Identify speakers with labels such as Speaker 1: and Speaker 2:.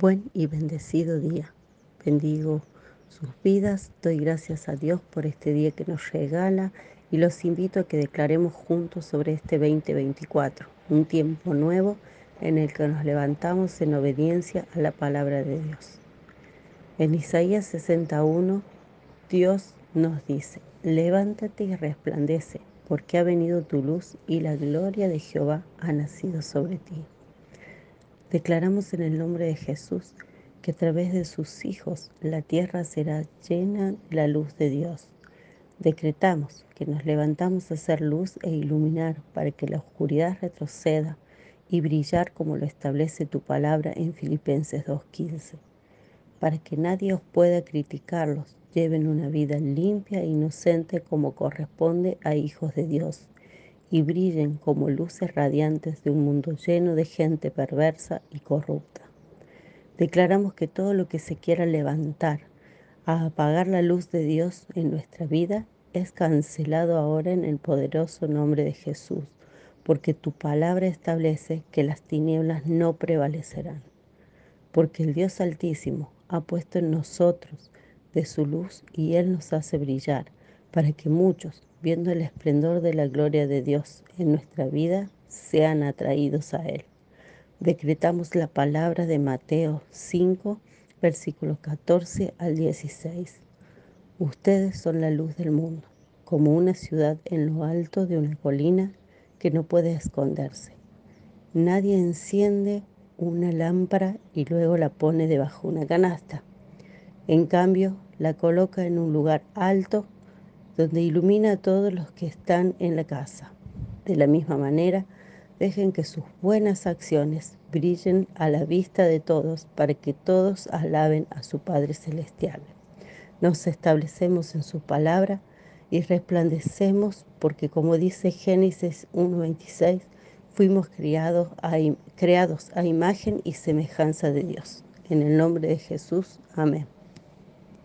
Speaker 1: Buen y bendecido día. Bendigo sus vidas, doy gracias a Dios por este día que nos regala y los invito a que declaremos juntos sobre este 2024, un tiempo nuevo en el que nos levantamos en obediencia a la palabra de Dios. En Isaías 61, Dios nos dice, levántate y resplandece, porque ha venido tu luz y la gloria de Jehová ha nacido sobre ti. Declaramos en el nombre de Jesús que a través de sus hijos la tierra será llena de la luz de Dios. Decretamos que nos levantamos a hacer luz e iluminar para que la oscuridad retroceda y brillar como lo establece tu palabra en Filipenses 2.15. Para que nadie os pueda criticarlos, lleven una vida limpia e inocente como corresponde a hijos de Dios y brillen como luces radiantes de un mundo lleno de gente perversa y corrupta. Declaramos que todo lo que se quiera levantar a apagar la luz de Dios en nuestra vida es cancelado ahora en el poderoso nombre de Jesús, porque tu palabra establece que las tinieblas no prevalecerán. Porque el Dios Altísimo ha puesto en nosotros de su luz y Él nos hace brillar, para que muchos, viendo el esplendor de la gloria de Dios en nuestra vida, sean atraídos a Él. Decretamos la palabra de Mateo 5, versículos 14 al 16. Ustedes son la luz del mundo, como una ciudad en lo alto de una colina que no puede esconderse. Nadie enciende una lámpara y luego la pone debajo de una canasta. En cambio, la coloca en un lugar alto donde ilumina a todos los que están en la casa. De la misma manera, dejen que sus buenas acciones brillen a la vista de todos para que todos alaben a su Padre Celestial. Nos establecemos en su palabra y resplandecemos porque como dice Génesis 1.26, fuimos criados creados a imagen y semejanza de Dios. En el nombre de Jesús, amén.